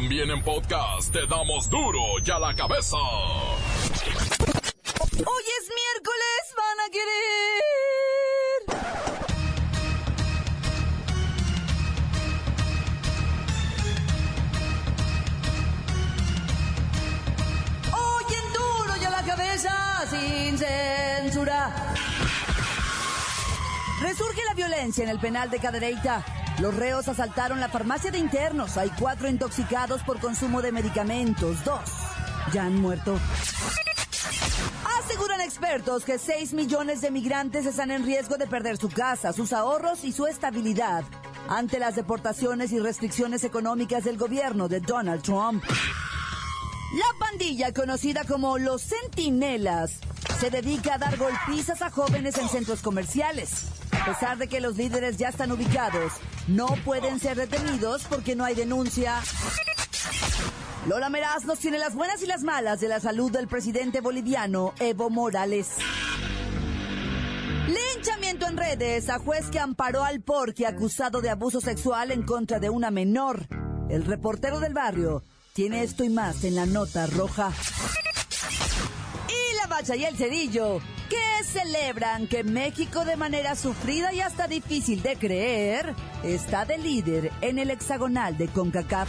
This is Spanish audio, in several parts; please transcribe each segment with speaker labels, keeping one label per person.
Speaker 1: También en podcast te damos duro y a la cabeza.
Speaker 2: Hoy es miércoles, van a querer. Hoy en duro y a la cabeza, sin censura. Resurge la violencia en el penal de Cadereyta. Los reos asaltaron la farmacia de internos. Hay cuatro intoxicados por consumo de medicamentos. Dos ya han muerto. Aseguran expertos que 6 millones de migrantes están en riesgo de perder su casa, sus ahorros y su estabilidad ante las deportaciones y restricciones económicas del gobierno de Donald Trump. La pandilla, conocida como los Centinelas, se dedica a dar golpizas a jóvenes en centros comerciales. A pesar de que los líderes ya están ubicados, no pueden ser detenidos porque no hay denuncia. Lola Meraz nos tiene las buenas y las malas de la salud del presidente boliviano Evo Morales. Linchamiento en redes a juez que amparó al porqui acusado de abuso sexual en contra de una menor. El reportero del barrio tiene esto y más en la nota roja. Y el cerillo, que celebran que México de manera sufrida y hasta difícil de creer, está de líder en el hexagonal de CONCACAF.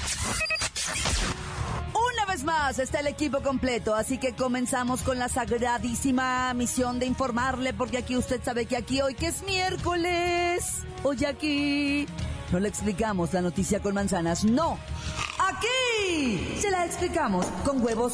Speaker 2: Una vez más está el equipo completo, así que comenzamos con la sagradísima misión de informarle, porque aquí usted sabe que aquí hoy que es miércoles, hoy aquí no le explicamos la noticia con manzanas, no, aquí se la explicamos con huevos.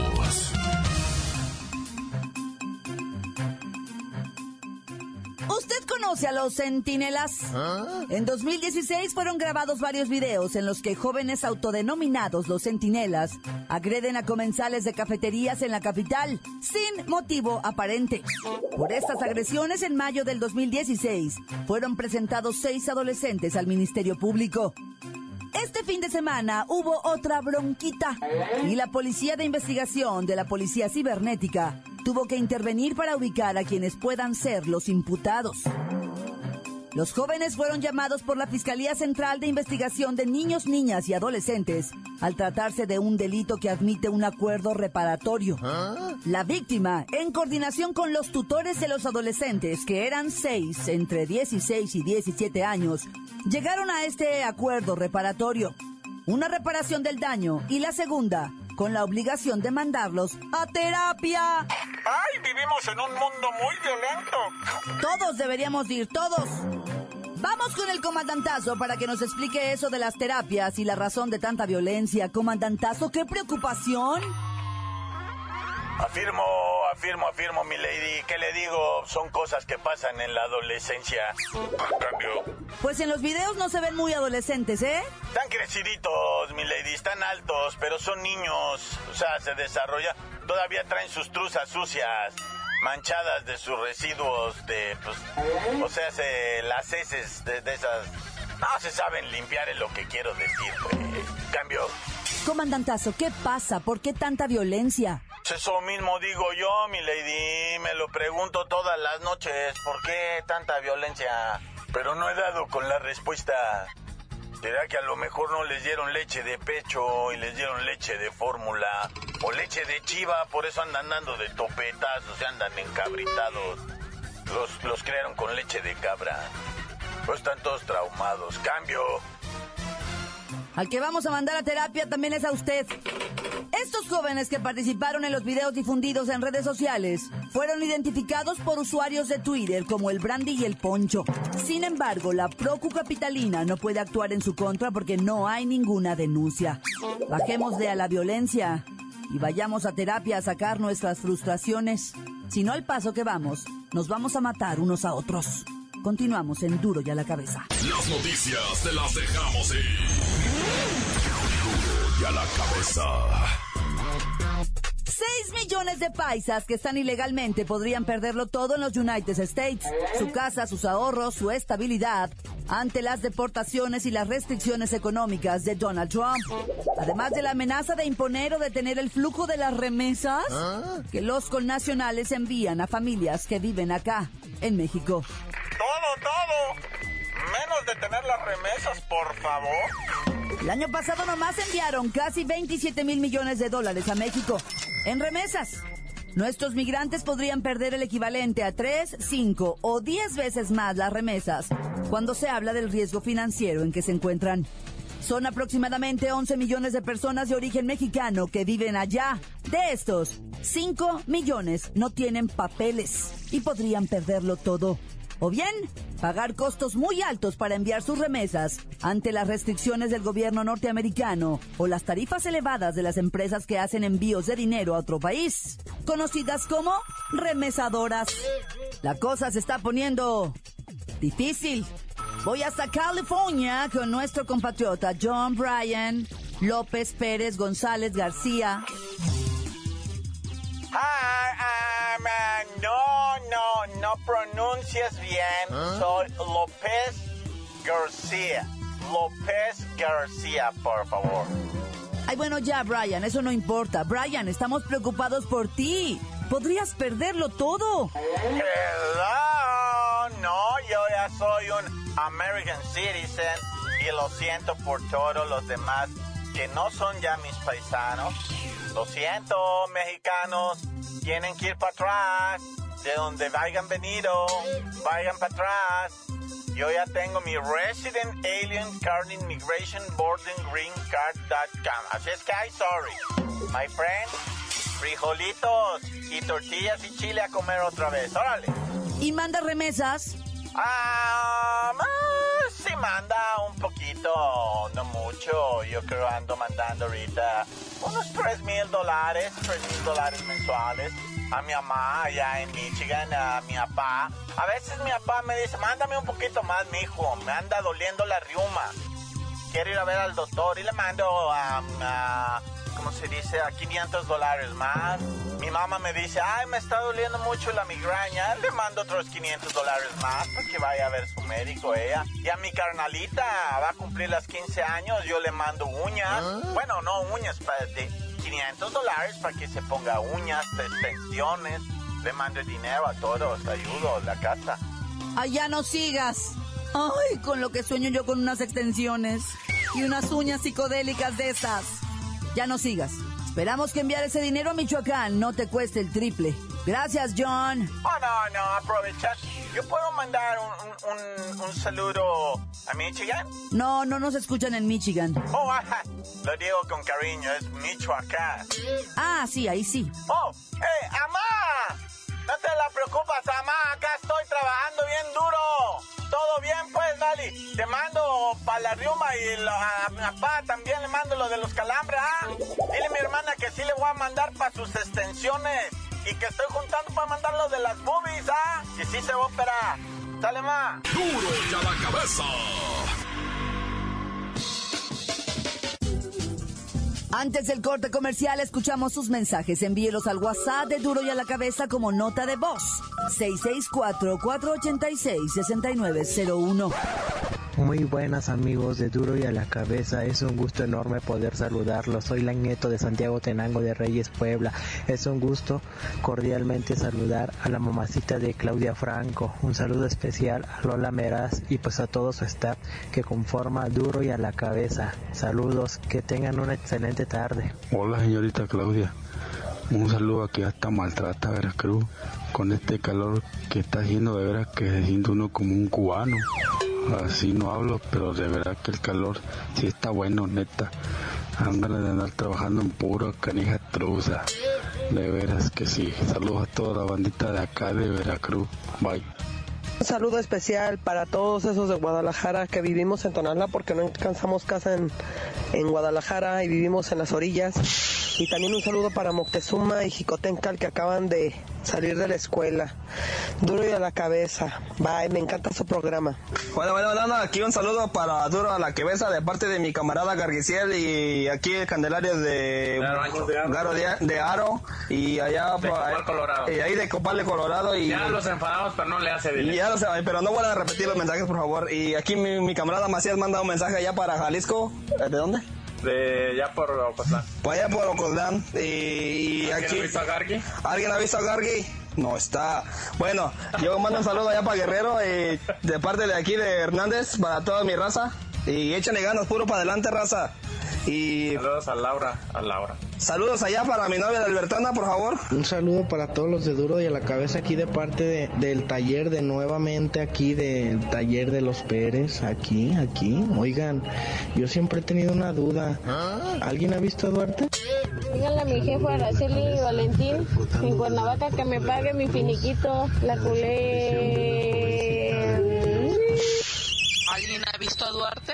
Speaker 2: Conoce a los centinelas? En 2016 fueron grabados varios videos en los que jóvenes autodenominados los centinelas agreden a comensales de cafeterías en la capital sin motivo aparente. Por estas agresiones, en mayo del 2016 fueron presentados seis adolescentes al Ministerio Público. Este fin de semana hubo otra bronquita y la Policía de Investigación de la Policía Cibernética tuvo que intervenir para ubicar a quienes puedan ser los imputados. Los jóvenes fueron llamados por la Fiscalía Central de Investigación de Niños, Niñas y Adolescentes al tratarse de un delito que admite un acuerdo reparatorio. La víctima, en coordinación con los tutores de los adolescentes, que eran seis entre 16 y 17 años, llegaron a este acuerdo reparatorio. Una reparación del daño y la segunda, con la obligación de mandarlos a terapia.
Speaker 3: ¡Ay, vivimos en un mundo muy violento!
Speaker 2: Todos deberíamos ir, todos. Vamos con el comandantazo para que nos explique eso de las terapias y la razón de tanta violencia. Comandantazo, qué preocupación.
Speaker 3: Afirmo, afirmo, afirmo, mi lady. ¿Qué le digo? Son cosas que pasan en la adolescencia. Cambio.
Speaker 2: Pues en los videos no se ven muy adolescentes, ¿eh?
Speaker 3: Están creciditos, mi lady. Están altos, pero son niños. O sea, se desarrolla. Todavía traen sus truzas sucias. Manchadas de sus residuos de, pues, o sea, se, las heces de, de esas... No se saben limpiar, es lo que quiero decir, güey. Cambio.
Speaker 2: Comandantazo, ¿qué pasa? ¿Por qué tanta violencia?
Speaker 3: Eso mismo digo yo, mi lady. Me lo pregunto todas las noches. ¿Por qué tanta violencia? Pero no he dado con la respuesta. ¿Será que a lo mejor no les dieron leche de pecho y les dieron leche de fórmula? O leche de chiva, por eso andan dando de topetazos, se andan encabritados. Los, los crearon con leche de cabra. Pues están todos traumados. Cambio.
Speaker 2: Al que vamos a mandar a terapia también es a usted. Estos jóvenes que participaron en los videos difundidos en redes sociales fueron identificados por usuarios de Twitter como el Brandy y el Poncho. Sin embargo, la Procu Capitalina no puede actuar en su contra porque no hay ninguna denuncia. Bajemos de a la violencia y vayamos a terapia a sacar nuestras frustraciones. Si no, al paso que vamos, nos vamos a matar unos a otros. Continuamos en Duro y a la cabeza.
Speaker 1: Las noticias te las dejamos ir. A la cabeza.
Speaker 2: 6 millones de paisas que están ilegalmente podrían perderlo todo en los United States. Su casa, sus ahorros, su estabilidad, ante las deportaciones y las restricciones económicas de Donald Trump. Además de la amenaza de imponer o detener el flujo de las remesas que los connacionales envían a familias que viven acá, en México.
Speaker 3: Todo, todo. Menos detener las remesas, por favor.
Speaker 2: El año pasado nomás enviaron casi 27 mil millones de dólares a México en remesas. Nuestros migrantes podrían perder el equivalente a 3, 5 o 10 veces más las remesas cuando se habla del riesgo financiero en que se encuentran. Son aproximadamente 11 millones de personas de origen mexicano que viven allá. De estos, 5 millones no tienen papeles y podrían perderlo todo o bien pagar costos muy altos para enviar sus remesas ante las restricciones del gobierno norteamericano o las tarifas elevadas de las empresas que hacen envíos de dinero a otro país, conocidas como remesadoras. La cosa se está poniendo difícil. Voy hasta California con nuestro compatriota John Bryan, López Pérez González García.
Speaker 3: Pronuncias bien.
Speaker 2: ¿Ah?
Speaker 3: Soy López García. López García, por favor.
Speaker 2: Ay, bueno, ya, Brian, eso no importa. Brian, estamos preocupados por ti. Podrías perderlo todo.
Speaker 3: Hello. No, yo ya soy un American citizen y lo siento por todos los demás que no son ya mis paisanos. Lo siento, mexicanos. Tienen que ir para atrás. De donde vayan venido, vayan para atrás. Yo ya tengo mi Resident Alien Card Immigration Boarding Green Card.com. Así es que, I'm sorry. My friend, frijolitos y tortillas y chile a comer otra vez. Órale.
Speaker 2: ¿Y manda remesas?
Speaker 3: Ah, sí manda un poquito, no mucho. Yo creo ando mandando ahorita unos 3 mil dólares, 3 mil dólares mensuales. A mi mamá allá en Michigan, a mi papá. A veces mi papá me dice, mándame un poquito más, mi hijo. Me anda doliendo la riuma. Quiero ir a ver al doctor y le mando a ¿cómo se dice? A 500 dólares más. Mi mamá me dice, ay, me está doliendo mucho la migraña. Le mando otros 500 dólares más para que vaya a ver su médico ella. Y a mi carnalita va a cumplir las 15 años, yo le mando uñas. Bueno, no uñas, de 500 dólares para que se ponga uñas, extensiones. Le mando el dinero a todos, ayudo, la casa.
Speaker 2: Allá no sigas. Ay, con lo que sueño yo con unas extensiones y unas uñas psicodélicas de esas. Ya no sigas. Esperamos que enviar ese dinero a Michoacán no te cueste el triple. Gracias, John.
Speaker 3: Oh, no, no, aprovechar. Yo puedo mandar un, un- saludo a Michigan.
Speaker 2: No, no nos escuchan en Michigan.
Speaker 3: Oh, ajá, lo digo con cariño, es Michoacán.
Speaker 2: Ah, sí, ahí sí.
Speaker 3: Oh, hey, amá, no te la preocupas, amá, acá estoy trabajando bien duro. Todo bien, pues, Dali. Te mando para la riuma y lo- a mi papá también le mando lo de los calambres, ¿ah? Dile a mi hermana que sí le voy a mandar para sus extensiones y que estoy juntando para mandar lo de las boobies, ¿ah? Que sí se va a operar. Sale, ma.
Speaker 1: Duro y a la cabeza.
Speaker 2: Antes del corte comercial, escuchamos sus mensajes. Envíelos al WhatsApp de Duro y a la Cabeza como nota de voz. 664-486-6901.
Speaker 4: Muy buenas amigos de Duro y a la Cabeza, es un gusto enorme poder saludarlos. Soy la nieto de Santiago Tenango de Reyes Puebla. Es un gusto cordialmente saludar a la mamacita de Claudia Franco. Un saludo especial a Lola Meraz y pues a todo su staff que conforma Duro y a la Cabeza. Saludos, que tengan una excelente tarde.
Speaker 5: Hola señorita Claudia, un saludo aquí hasta Maltrata, Veracruz, con este calor que está haciendo, de veras que se siente uno como un cubano. Así no hablo, pero de verdad que el calor sí está bueno, neta. Ganas de andar trabajando en pura canija truza. De veras que sí. Saludos a toda la bandita de acá de Veracruz. Bye.
Speaker 6: Un saludo especial para todos esos de Guadalajara que vivimos en Tonalá porque no alcanzamos casa en, en Guadalajara y vivimos en las orillas. Y también un saludo para Moctezuma y Jicotencal que acaban de salir de la escuela. Duro y a la cabeza. Bye, me encanta su programa.
Speaker 7: Bueno, bueno, bueno, aquí un saludo para Duro a la cabeza de parte de mi camarada Garguiciel y aquí el Candelario de Garo de, de Aro y allá
Speaker 8: de Copal, Colorado.
Speaker 7: y ahí de Copal, Colorado y
Speaker 8: ya los enfadados, pero no le hace bien.
Speaker 7: Ya lo sé, pero no vuelvan a repetir los mensajes, por favor. Y aquí mi, mi camarada Macías manda un mensaje allá para Jalisco. ¿De dónde?
Speaker 8: De ya por Ocotlán.
Speaker 7: Pues allá por Ocotlán. Y, y
Speaker 8: ¿Alguien
Speaker 7: aquí.
Speaker 8: ha visto a Gargi?
Speaker 7: ¿Alguien ha visto a Gargi? No está. Bueno, yo mando un saludo allá para Guerrero y de parte de aquí de Hernández para toda mi raza. Y échale ganas, puro para adelante, raza. Y
Speaker 8: Saludos a Laura, a Laura.
Speaker 7: saludos allá para mi novia, la Albertana, por favor.
Speaker 9: Un saludo para todos los de Duro y a la cabeza aquí de parte de- del taller de nuevamente aquí del taller de los Pérez, aquí, aquí. Oigan, yo siempre he tenido una duda. ¿Alguien ha visto a Duarte?
Speaker 10: Díganle a mi jefa Araceli Valentín en Cuernavaca que me pague mi finiquito, la culé.
Speaker 3: ¿Alguien ha visto a Duarte?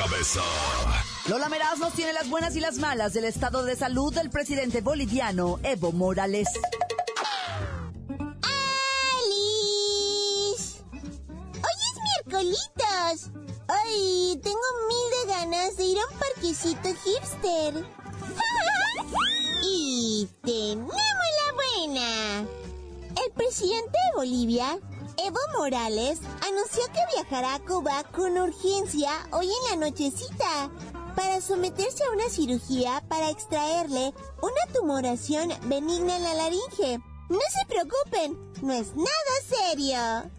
Speaker 1: Cabeza.
Speaker 2: Lola Meraz nos tiene las buenas y las malas del estado de salud del presidente boliviano Evo Morales.
Speaker 11: ¡Alice! ¡Hoy es miércolitos! ¡Ay! Tengo mil de ganas de ir a un parquecito hipster. y tenemos la buena. El presidente de Bolivia, Evo Morales, anunció que viajará a Cuba con urgencia hoy en la nochecita para someterse a una cirugía para extraerle una tumoración benigna en la laringe. No se preocupen, no es nada serio.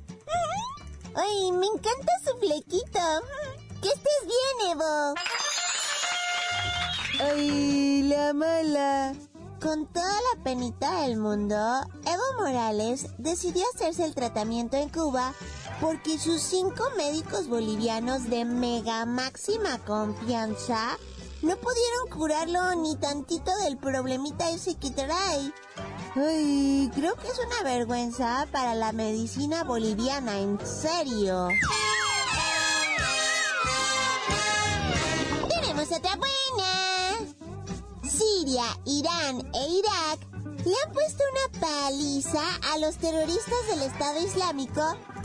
Speaker 11: Ay, me encanta su flequito. Que estés bien, Evo. Ay, la mala. Con toda la penita del mundo, Evo Morales decidió hacerse el tratamiento en Cuba porque sus cinco médicos bolivianos de mega máxima confianza no pudieron curarlo ni tantito del problemita ese que trae. Ay, creo que es una vergüenza para la medicina boliviana, en serio. Tenemos otra buena. Siria, Irán e Irak le han puesto una paliza a los terroristas del Estado Islámico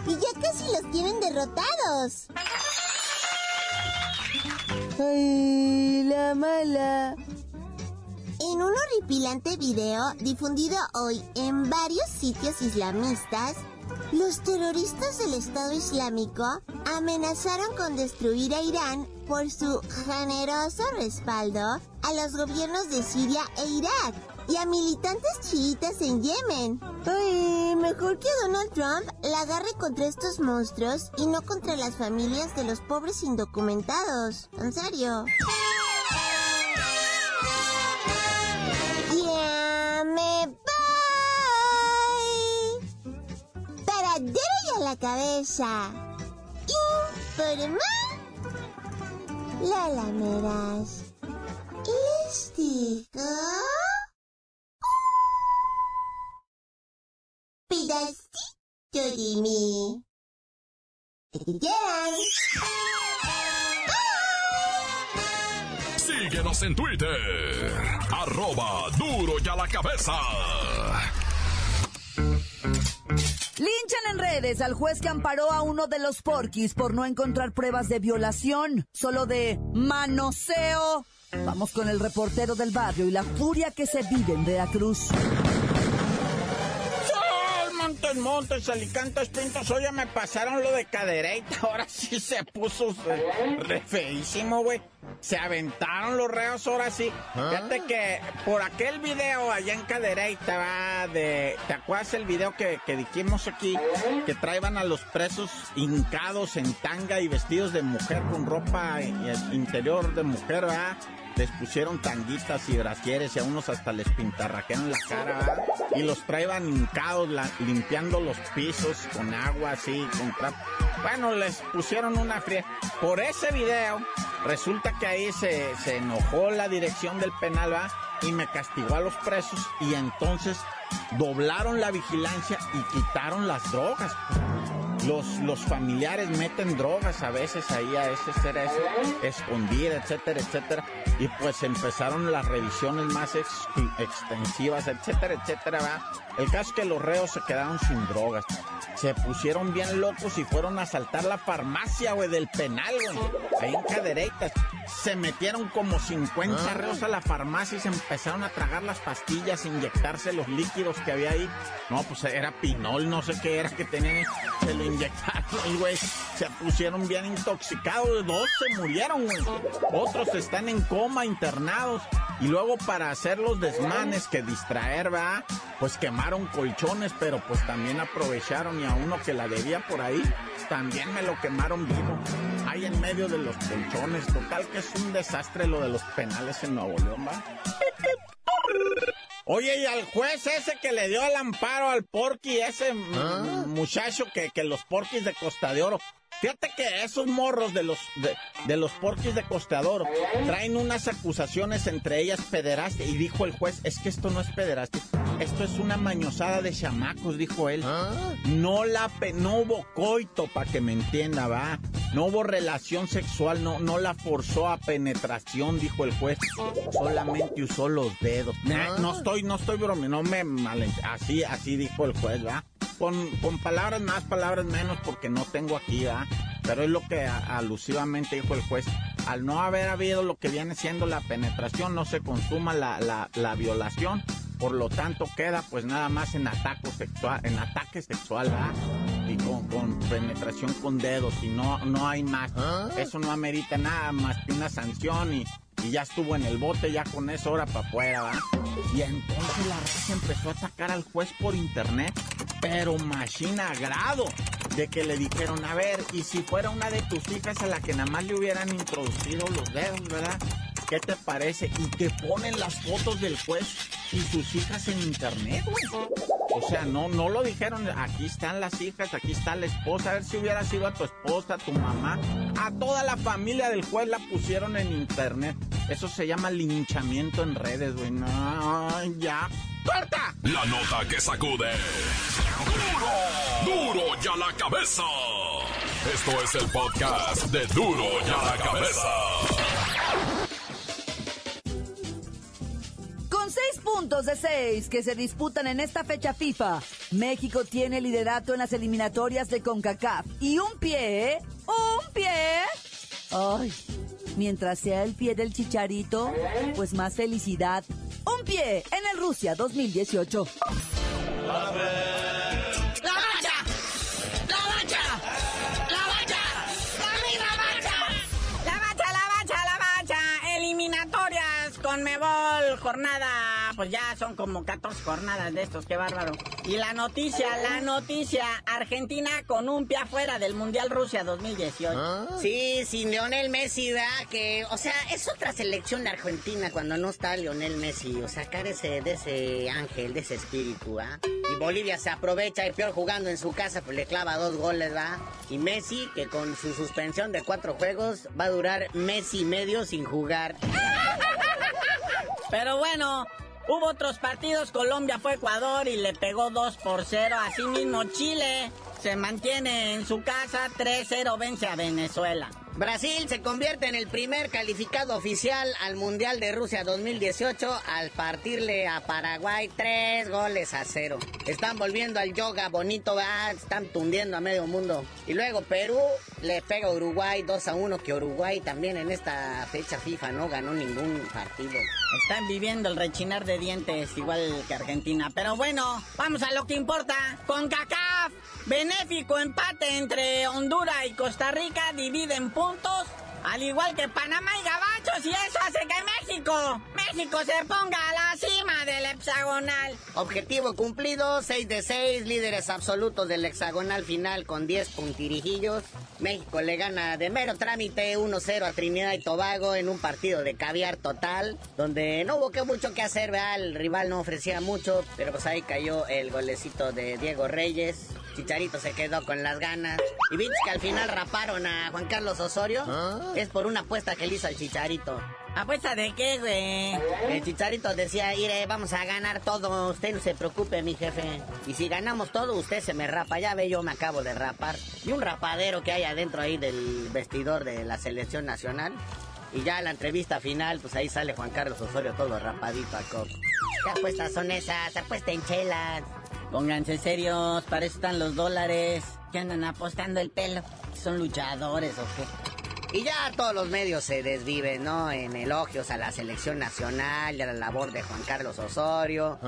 Speaker 11: y ya casi los tienen derrotados. Ay, la mala. En un horripilante video difundido hoy en varios sitios islamistas, los terroristas del Estado Islámico amenazaron con destruir a Irán por su generoso respaldo a los gobiernos de Siria e Irak y a militantes chiitas en Yemen. Ay, mejor que Donald Trump la agarre contra estos monstruos y no contra las familias de los pobres indocumentados. En serio. Informa. La lameras. Les digo. Pedacito de mí.
Speaker 1: Síguenos en Twitter, arroba duro y a la cabeza.
Speaker 2: Linchan en redes al juez que amparó a uno de los porquis por no encontrar pruebas de violación, solo de manoseo. Vamos con el reportero del barrio y la furia que se vive en Veracruz.
Speaker 3: Montes, Montes, Alicantes, Pintos, oye, me pasaron lo de cadereita, ahora sí se puso re feísimo, güey. Se aventaron los reos ahora sí. Fíjate que por aquel video allá en Cadereita, va, de, ¿te acuerdas el video que, que dijimos aquí? Que traían a los presos hincados en tanga y vestidos de mujer con ropa interior de mujer, va les pusieron tanguitas y brasieres y a unos hasta les pintarraquearon la cara y los traían hincados limpiando los pisos con agua así, con. Bueno, les pusieron una fría. Por ese video, resulta que ahí se, se enojó la dirección del penal y me castigó a los presos y entonces doblaron la vigilancia y quitaron las drogas. Los, los familiares meten drogas a veces ahí a ese ser ese, escondida, etcétera, etcétera. Y pues empezaron las revisiones más ex- extensivas, etcétera, etcétera. ¿va? El caso es que los reos se quedaron sin drogas. Se pusieron bien locos y fueron a asaltar la farmacia, güey, del penal, güey. Ahí en Cadereitas. Se metieron como 50 reos a la farmacia y se empezaron a tragar las pastillas, inyectarse los líquidos que había ahí. No, pues era pinol, no sé qué era que tenían. Se inyectaron, y, güey. Se pusieron bien intoxicados. Dos se murieron, güey. Otros están en coma, internados. Y luego para hacer los desmanes que distraer, va, pues quemaron colchones, pero pues también aprovecharon y a uno que la debía por ahí, también me lo quemaron vivo. Ahí en medio de los colchones, total que es un desastre lo de los penales en Nuevo León, va. Oye, y al juez ese que le dio el amparo al porqui, ese mm, muchacho que, que los porquis de Costa de Oro. Fíjate que esos morros de los, de, de los porquis de Oro traen unas acusaciones entre ellas pederastia. Y dijo el juez, es que esto no es pederastia, esto es una mañosada de chamacos, dijo él. No la pe- no hubo coito, para que me entienda, va. No hubo relación sexual, no, no la forzó a penetración, dijo el juez. Solamente usó los dedos. Nah, no estoy, no estoy bromeando, no me malent... Así, así dijo el juez, ¿va? Con, con palabras más, palabras menos, porque no tengo aquí, ¿va? Pero es lo que a- alusivamente dijo el juez. Al no haber habido lo que viene siendo la penetración, no se consuma la, la, la violación. Por lo tanto, queda pues nada más en ataque sexual, en ataque sexual, ¿verdad? Y con, con penetración con dedos, y no, no hay más. Eso no amerita nada más que una sanción y, y ya estuvo en el bote, ya con eso ahora para afuera, ¿va? Y entonces la raza empezó a atacar al juez por internet, pero machina grado de que le dijeron, a ver, y si fuera una de tus hijas a la que nada más le hubieran introducido los dedos, ¿verdad? ¿Qué te parece? Y que ponen las fotos del juez y sus hijas en internet, güey. O sea, no, no lo dijeron, aquí están las hijas, aquí está la esposa, a ver si hubiera sido a tu esposa, a tu mamá, a toda la familia del juez la pusieron en internet. Eso se llama linchamiento en redes, güey. No, ya.
Speaker 1: La nota que sacude. ¡Duro! ¡Duro ya la cabeza! Esto es el podcast de Duro ya la cabeza.
Speaker 2: Con seis puntos de seis que se disputan en esta fecha FIFA, México tiene liderato en las eliminatorias de CONCACAF. Y un pie, un pie. Ay, mientras sea el pie del chicharito, pues más felicidad. Un pie en el Rusia 2018.
Speaker 3: ¡La mancha! ¡La mancha! ¡La mancha!
Speaker 12: ¡La mancha, la mancha, la mancha! Eliminatorias con Mebol, jornada, pues ya son como 14 jornadas de estos, qué bárbaro. Y la noticia, la noticia, Argentina con un pie afuera del Mundial Rusia 2018.
Speaker 13: Sí, sin Lionel Messi, ¿verdad? Que, o sea, es otra selección de Argentina cuando no está Lionel Messi. O sea, carece de ese ángel, de ese espíritu, ¿ah? Y Bolivia se aprovecha y peor jugando en su casa, pues le clava dos goles, ¿verdad? Y Messi, que con su suspensión de cuatro juegos, va a durar mes y medio sin jugar.
Speaker 12: Pero bueno, hubo otros partidos. Colombia fue Ecuador y le pegó 2 por 0. Asimismo, Chile se mantiene en su casa. 3-0 vence a Venezuela.
Speaker 13: Brasil se convierte en el primer calificado oficial al Mundial de Rusia 2018 al partirle a Paraguay tres goles a cero. Están volviendo al yoga bonito, están tundiendo a medio mundo. Y luego Perú le pega a Uruguay 2 a 1, que Uruguay también en esta fecha FIFA no ganó ningún partido.
Speaker 12: Están viviendo el rechinar de dientes igual que Argentina. Pero bueno, vamos a lo que importa. Con Benéfico empate entre Honduras y Costa Rica dividen puntos. Al igual que Panamá y Gabachos, y eso hace que México, México se ponga a la cima del hexagonal.
Speaker 13: Objetivo cumplido, 6 de 6, líderes absolutos del hexagonal final con 10 puntirijillos. México le gana de mero trámite 1-0 a Trinidad y Tobago en un partido de caviar total, donde no hubo que mucho que hacer, ¿verdad? el rival no ofrecía mucho, pero pues ahí cayó el golecito de Diego Reyes. Chicharito se quedó con las ganas. Y viste que al final raparon a Juan Carlos Osorio. Es por una apuesta que le hizo al Chicharito.
Speaker 12: ¿Apuesta de qué, güey?
Speaker 13: El Chicharito decía, ire, vamos a ganar todo, usted no se preocupe, mi jefe. Y si ganamos todo, usted se me rapa. Ya ve, yo me acabo de rapar. Y un rapadero que hay adentro ahí del vestidor de la selección nacional. Y ya la entrevista final, pues ahí sale Juan Carlos Osorio todo rapadito a coco. ¿Qué apuestas son esas? Apuesta en chelas.
Speaker 12: Pónganse serios, para eso están los dólares. Que andan apostando el pelo. ¿Son luchadores o qué?
Speaker 13: Y ya todos los medios se desviven, ¿no? En elogios a la selección nacional y a la labor de Juan Carlos Osorio.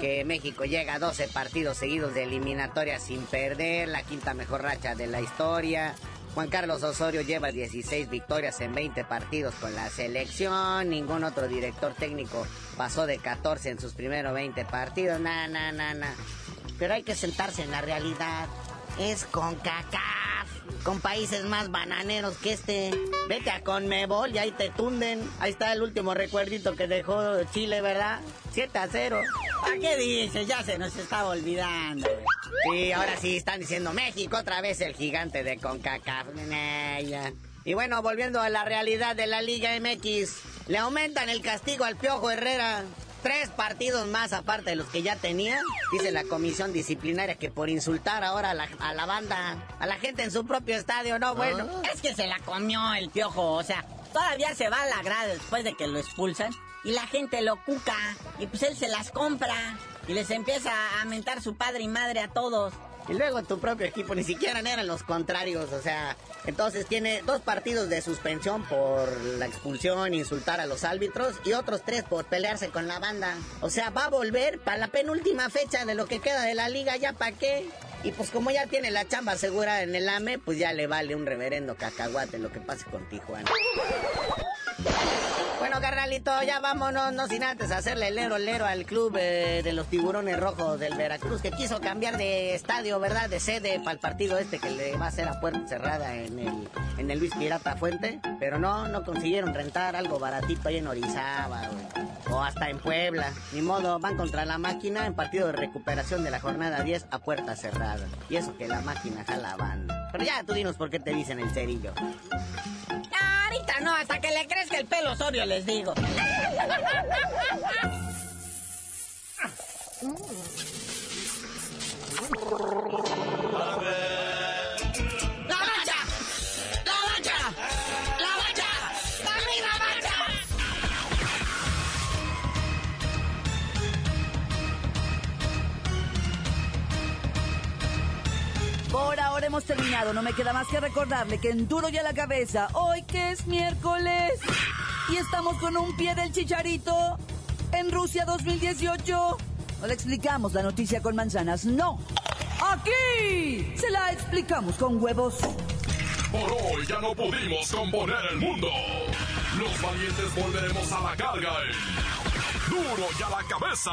Speaker 13: Que México llega a 12 partidos seguidos de eliminatoria sin perder, la quinta mejor racha de la historia. Juan Carlos Osorio lleva 16 victorias en 20 partidos con la selección. Ningún otro director técnico pasó de 14 en sus primeros 20 partidos. Na, na, na, na. Pero hay que sentarse en la realidad. Es con CACAF, con países más bananeros que este. Vete a Conmebol y ahí te tunden. Ahí está el último recuerdito que dejó Chile, ¿verdad? 7 a 0.
Speaker 12: ¿A qué dices? Ya se nos estaba olvidando.
Speaker 13: Sí, ahora sí están diciendo México otra vez el gigante de CONCACAF. Y bueno, volviendo a la realidad de la Liga MX, le aumentan el castigo al Piojo Herrera. Tres partidos más aparte de los que ya tenía, dice la comisión disciplinaria que por insultar ahora a la, a la banda, a la gente en su propio estadio, no, bueno.
Speaker 12: Es que se la comió el piojo, o sea, todavía se va a la grada después de que lo expulsan y la gente lo cuca y pues él se las compra y les empieza a mentar su padre y madre a todos.
Speaker 13: Y luego tu propio equipo ni siquiera eran los contrarios, o sea, entonces tiene dos partidos de suspensión por la expulsión, insultar a los árbitros y otros tres por pelearse con la banda. O sea, va a volver para la penúltima fecha de lo que queda de la liga, ¿ya para qué? Y pues como ya tiene la chamba segura en el AME, pues ya le vale un reverendo cacahuate lo que pase con Tijuana. Bueno, carnalito, ya vámonos, no sin antes hacerle lero lero al club eh, de los tiburones rojos del Veracruz, que quiso cambiar de estadio, ¿verdad? De sede para el partido este que le va a hacer a puerta cerrada en el, en el Luis Pirata Fuente. Pero no, no consiguieron rentar algo baratito ahí en Orizaba, güey. O hasta en Puebla. Ni modo, van contra la máquina en partido de recuperación de la jornada 10 a puerta cerrada. Y eso que la máquina jala. Pero ya, tú dinos por qué te dicen el cerillo.
Speaker 12: No, hasta que le crezca el pelo Osorio, les digo. ¡La
Speaker 2: hemos terminado. No me queda más que recordarle que en duro y a la cabeza, hoy que es miércoles, y estamos con un pie del chicharito en Rusia 2018. No le explicamos la noticia con manzanas, no. Aquí se la explicamos con huevos.
Speaker 1: Por hoy ya no pudimos componer el mundo. Los valientes volveremos a la carga en Duro y a la cabeza.